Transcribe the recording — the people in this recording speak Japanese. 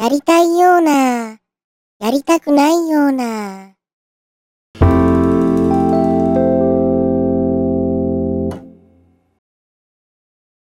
やりたいような、やりたくないような。